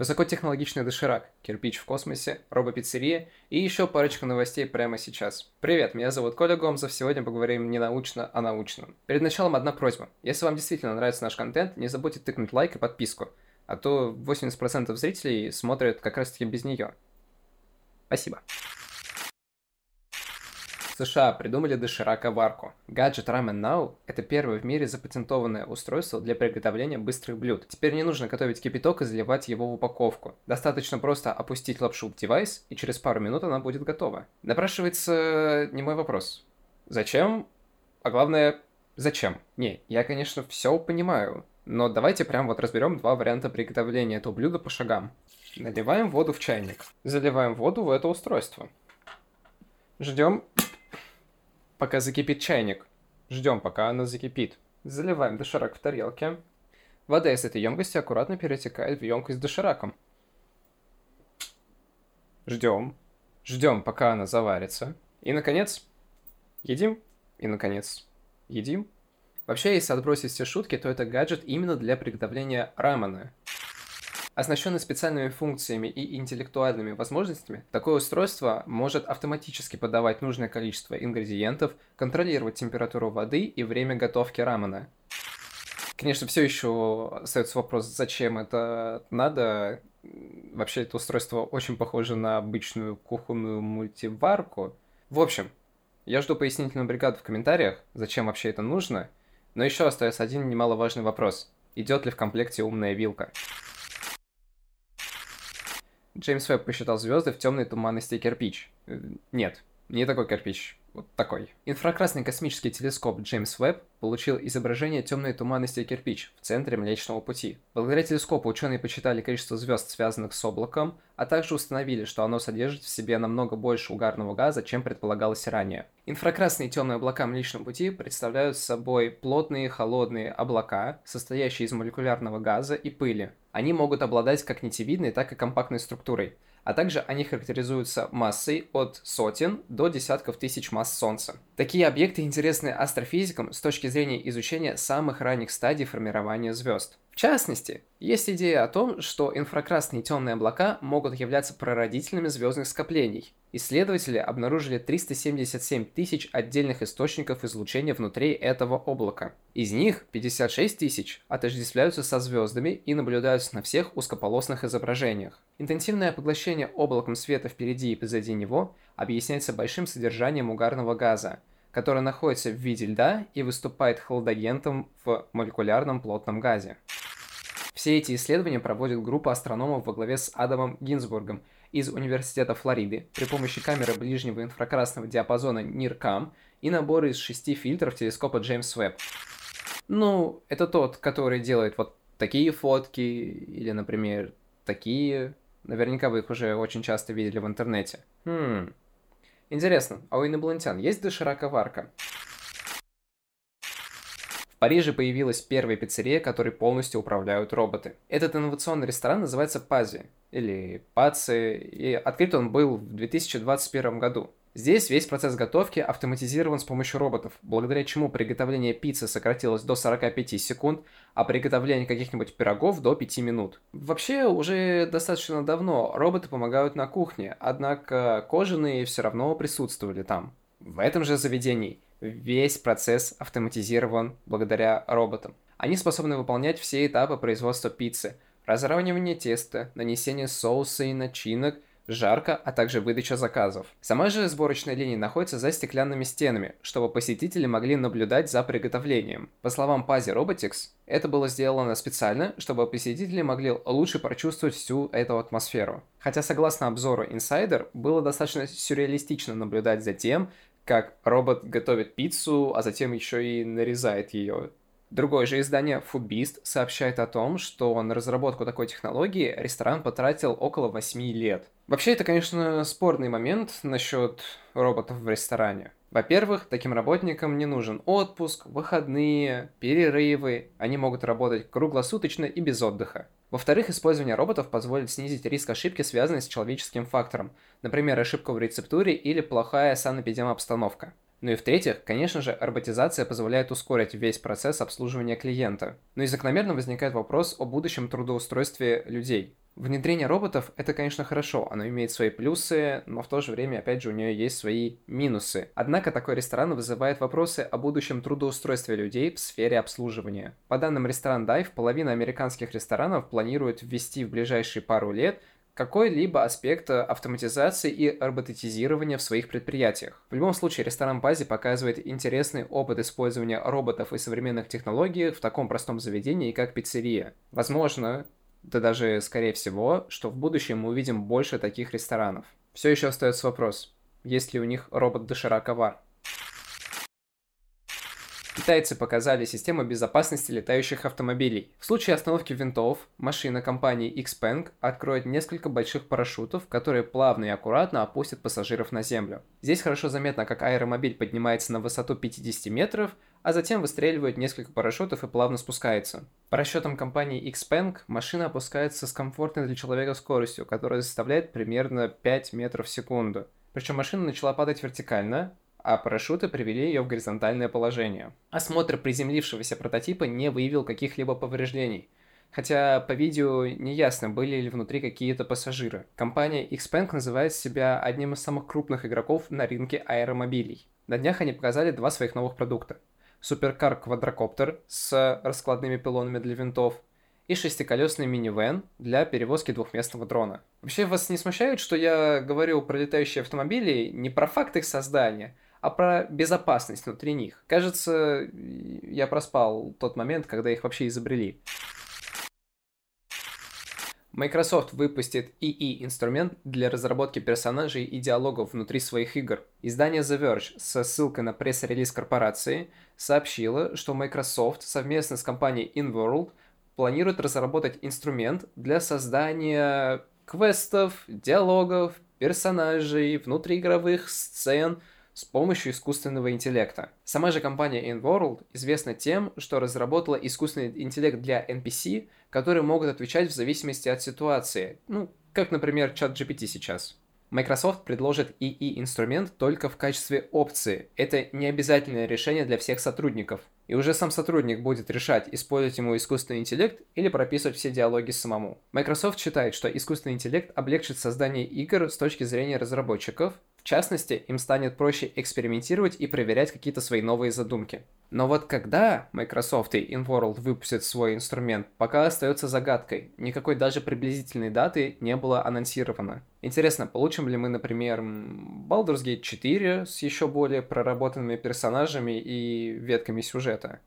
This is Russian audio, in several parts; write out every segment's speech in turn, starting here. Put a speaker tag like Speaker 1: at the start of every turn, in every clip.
Speaker 1: Высокотехнологичный доширак, кирпич в космосе, робопиццерия и еще парочка новостей прямо сейчас. Привет, меня зовут Коля Гомзов, сегодня поговорим не научно, а научно. Перед началом одна просьба. Если вам действительно нравится наш контент, не забудьте тыкнуть лайк и подписку, а то 80% зрителей смотрят как раз таки без нее. Спасибо. США придумали доширака-варку. Гаджет Ramen Now – это первое в мире запатентованное устройство для приготовления быстрых блюд. Теперь не нужно готовить кипяток и заливать его в упаковку. Достаточно просто опустить лапшу в девайс, и через пару минут она будет готова. Напрашивается не мой вопрос. Зачем? А главное, зачем? Не, я, конечно, все понимаю, но давайте прям вот разберем два варианта приготовления этого блюда по шагам. Наливаем воду в чайник. Заливаем воду в это устройство. Ждем пока закипит чайник. Ждем, пока она закипит. Заливаем доширак в тарелке. Вода из этой емкости аккуратно перетекает в емкость с дошираком. Ждем. Ждем, пока она заварится. И, наконец, едим. И, наконец, едим. Вообще, если отбросить все шутки, то это гаджет именно для приготовления рамена. Оснащенный специальными функциями и интеллектуальными возможностями, такое устройство может автоматически подавать нужное количество ингредиентов, контролировать температуру воды и время готовки рамена. Конечно, все еще остается вопрос, зачем это надо. Вообще, это устройство очень похоже на обычную кухонную мультиварку. В общем, я жду пояснительную бригаду в комментариях, зачем вообще это нужно. Но еще остается один немаловажный вопрос. Идет ли в комплекте умная вилка? Джеймс Веб посчитал звезды в темной туманности кирпич. Э, нет, не такой кирпич, вот такой. Инфракрасный космический телескоп Джеймс Веб получил изображение темной туманности кирпич в центре Млечного Пути. Благодаря телескопу ученые посчитали количество звезд, связанных с облаком, а также установили, что оно содержит в себе намного больше угарного газа, чем предполагалось ранее. Инфракрасные темные облака Млечного Пути представляют собой плотные холодные облака, состоящие из молекулярного газа и пыли. Они могут обладать как нитевидной, так и компактной структурой – а также они характеризуются массой от сотен до десятков тысяч масс Солнца. Такие объекты интересны астрофизикам с точки зрения изучения самых ранних стадий формирования звезд. Частности, есть идея о том, что инфракрасные темные облака могут являться прародителями звездных скоплений. Исследователи обнаружили 377 тысяч отдельных источников излучения внутри этого облака. Из них 56 тысяч отождествляются со звездами и наблюдаются на всех узкополосных изображениях. Интенсивное поглощение облаком света впереди и позади него объясняется большим содержанием угарного газа, который находится в виде льда и выступает хладагентом в молекулярном плотном газе. Все эти исследования проводит группа астрономов во главе с Адамом Гинзбургом из Университета Флориды при помощи камеры ближнего инфракрасного диапазона NIRCam и набора из шести фильтров телескопа Джеймс Веб. Ну, это тот, который делает вот такие фотки или, например, такие. Наверняка вы их уже очень часто видели в интернете. Хм. Интересно, а у инопланетян есть дошираковарка? Париже появилась первая пиццерия, которой полностью управляют роботы. Этот инновационный ресторан называется Пази, или Паци, и открыт он был в 2021 году. Здесь весь процесс готовки автоматизирован с помощью роботов, благодаря чему приготовление пиццы сократилось до 45 секунд, а приготовление каких-нибудь пирогов до 5 минут. Вообще, уже достаточно давно роботы помогают на кухне, однако кожаные все равно присутствовали там. В этом же заведении весь процесс автоматизирован благодаря роботам. Они способны выполнять все этапы производства пиццы. Разравнивание теста, нанесение соуса и начинок, жарка, а также выдача заказов. Сама же сборочная линия находится за стеклянными стенами, чтобы посетители могли наблюдать за приготовлением. По словам Пази Robotics, это было сделано специально, чтобы посетители могли лучше прочувствовать всю эту атмосферу. Хотя согласно обзору Insider, было достаточно сюрреалистично наблюдать за тем, как робот готовит пиццу, а затем еще и нарезает ее. Другое же издание Foodbeast сообщает о том, что на разработку такой технологии ресторан потратил около 8 лет. Вообще, это, конечно, спорный момент насчет роботов в ресторане. Во-первых, таким работникам не нужен отпуск, выходные, перерывы. Они могут работать круглосуточно и без отдыха. Во-вторых, использование роботов позволит снизить риск ошибки, связанной с человеческим фактором, например, ошибка в рецептуре или плохая санэпидемобстановка. Ну и в-третьих, конечно же, роботизация позволяет ускорить весь процесс обслуживания клиента. Но и закономерно возникает вопрос о будущем трудоустройстве людей. Внедрение роботов – это, конечно, хорошо, оно имеет свои плюсы, но в то же время, опять же, у нее есть свои минусы. Однако такой ресторан вызывает вопросы о будущем трудоустройстве людей в сфере обслуживания. По данным ресторан Dive, половина американских ресторанов планирует ввести в ближайшие пару лет какой-либо аспект автоматизации и роботизирования в своих предприятиях. В любом случае, ресторан Бази показывает интересный опыт использования роботов и современных технологий в таком простом заведении, как пиццерия. Возможно, да даже скорее всего, что в будущем мы увидим больше таких ресторанов. Все еще остается вопрос, есть ли у них робот-доширак-авар? Китайцы показали систему безопасности летающих автомобилей. В случае остановки винтов, машина компании Xpeng откроет несколько больших парашютов, которые плавно и аккуратно опустят пассажиров на землю. Здесь хорошо заметно, как аэромобиль поднимается на высоту 50 метров, а затем выстреливает несколько парашютов и плавно спускается. По расчетам компании Xpeng, машина опускается с комфортной для человека скоростью, которая составляет примерно 5 метров в секунду. Причем машина начала падать вертикально, а парашюты привели ее в горизонтальное положение. Осмотр приземлившегося прототипа не выявил каких-либо повреждений, хотя по видео не ясно, были ли внутри какие-то пассажиры. Компания Xpeng называет себя одним из самых крупных игроков на рынке аэромобилей. На днях они показали два своих новых продукта. Суперкар квадрокоптер с раскладными пилонами для винтов и шестиколесный минивэн для перевозки двухместного дрона. Вообще вас не смущает, что я говорю про летающие автомобили не про факт их создания, а про безопасность внутри них. Кажется, я проспал тот момент, когда их вообще изобрели. Microsoft выпустит EE-инструмент для разработки персонажей и диалогов внутри своих игр. Издание The Verge со ссылкой на пресс-релиз корпорации сообщило, что Microsoft совместно с компанией InWorld планирует разработать инструмент для создания квестов, диалогов, персонажей, внутриигровых сцен – с помощью искусственного интеллекта. Сама же компания InWorld известна тем, что разработала искусственный интеллект для NPC, которые могут отвечать в зависимости от ситуации, ну, как, например, чат GPT сейчас. Microsoft предложит ИИ-инструмент только в качестве опции. Это не обязательное решение для всех сотрудников. И уже сам сотрудник будет решать, использовать ему искусственный интеллект или прописывать все диалоги самому. Microsoft считает, что искусственный интеллект облегчит создание игр с точки зрения разработчиков, частности, им станет проще экспериментировать и проверять какие-то свои новые задумки. Но вот когда Microsoft и InWorld выпустят свой инструмент, пока остается загадкой. Никакой даже приблизительной даты не было анонсировано. Интересно, получим ли мы, например, Baldur's Gate 4 с еще более проработанными персонажами и ветками сюжета?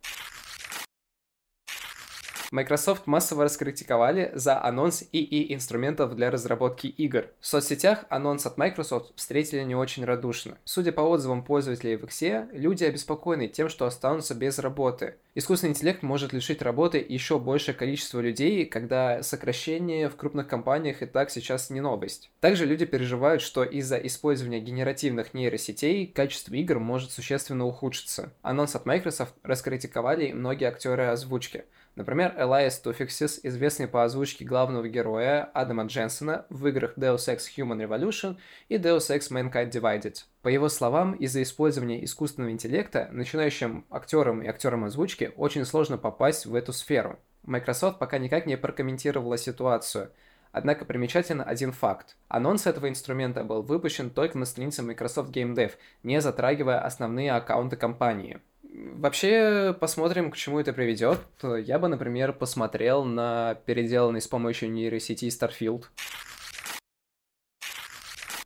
Speaker 1: Microsoft массово раскритиковали за анонс ИИ инструментов для разработки игр. В соцсетях анонс от Microsoft встретили не очень радушно. Судя по отзывам пользователей в X, люди обеспокоены тем, что останутся без работы. Искусственный интеллект может лишить работы еще большее количество людей, когда сокращение в крупных компаниях и так сейчас не новость. Также люди переживают, что из-за использования генеративных нейросетей качество игр может существенно ухудшиться. Анонс от Microsoft раскритиковали многие актеры озвучки. Например, Элайас Туфиксис, известный по озвучке главного героя Адама Дженсона в играх Deus Ex Human Revolution и Deus Ex Mankind Divided. По его словам, из-за использования искусственного интеллекта начинающим актерам и актерам озвучки очень сложно попасть в эту сферу. Microsoft пока никак не прокомментировала ситуацию, Однако примечателен один факт. Анонс этого инструмента был выпущен только на странице Microsoft Game Dev, не затрагивая основные аккаунты компании. Вообще, посмотрим, к чему это приведет. Я бы, например, посмотрел на переделанный с помощью нейросети Starfield.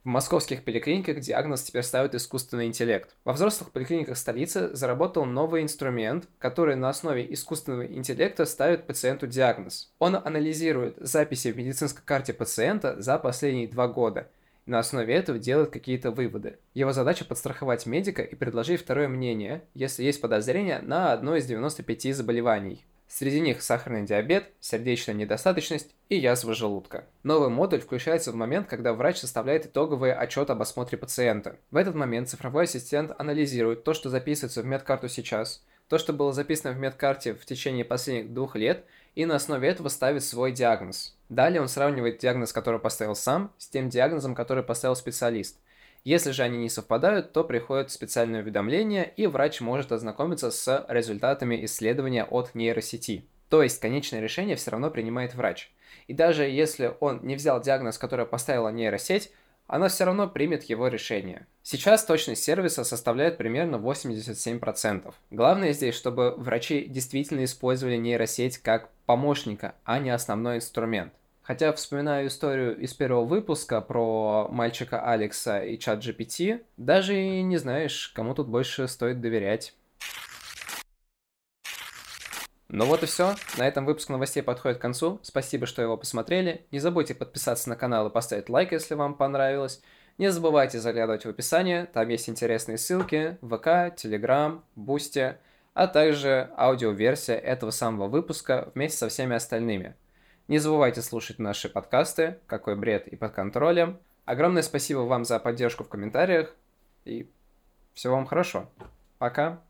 Speaker 1: В московских поликлиниках диагноз теперь ставит искусственный интеллект. Во взрослых поликлиниках столицы заработал новый инструмент, который на основе искусственного интеллекта ставит пациенту диагноз. Он анализирует записи в медицинской карте пациента за последние два года на основе этого делает какие-то выводы. Его задача подстраховать медика и предложить второе мнение, если есть подозрение на одно из 95 заболеваний. Среди них сахарный диабет, сердечная недостаточность и язва желудка. Новый модуль включается в момент, когда врач составляет итоговый отчет об осмотре пациента. В этот момент цифровой ассистент анализирует то, что записывается в медкарту сейчас, то, что было записано в медкарте в течение последних двух лет, и на основе этого ставит свой диагноз. Далее он сравнивает диагноз, который поставил сам, с тем диагнозом, который поставил специалист. Если же они не совпадают, то приходит специальное уведомление, и врач может ознакомиться с результатами исследования от нейросети. То есть конечное решение все равно принимает врач. И даже если он не взял диагноз, который поставила нейросеть, она все равно примет его решение. Сейчас точность сервиса составляет примерно 87%. Главное здесь, чтобы врачи действительно использовали нейросеть как помощника, а не основной инструмент. Хотя, вспоминаю историю из первого выпуска про мальчика Алекса и чат GPT, даже и не знаешь, кому тут больше стоит доверять. Ну вот и все. На этом выпуск новостей подходит к концу. Спасибо, что его посмотрели. Не забудьте подписаться на канал и поставить лайк, если вам понравилось. Не забывайте заглядывать в описание, там есть интересные ссылки, ВК, Телеграм, Boosty, а также аудиоверсия этого самого выпуска вместе со всеми остальными. Не забывайте слушать наши подкасты «Какой бред» и «Под контролем». Огромное спасибо вам за поддержку в комментариях и всего вам хорошо. Пока.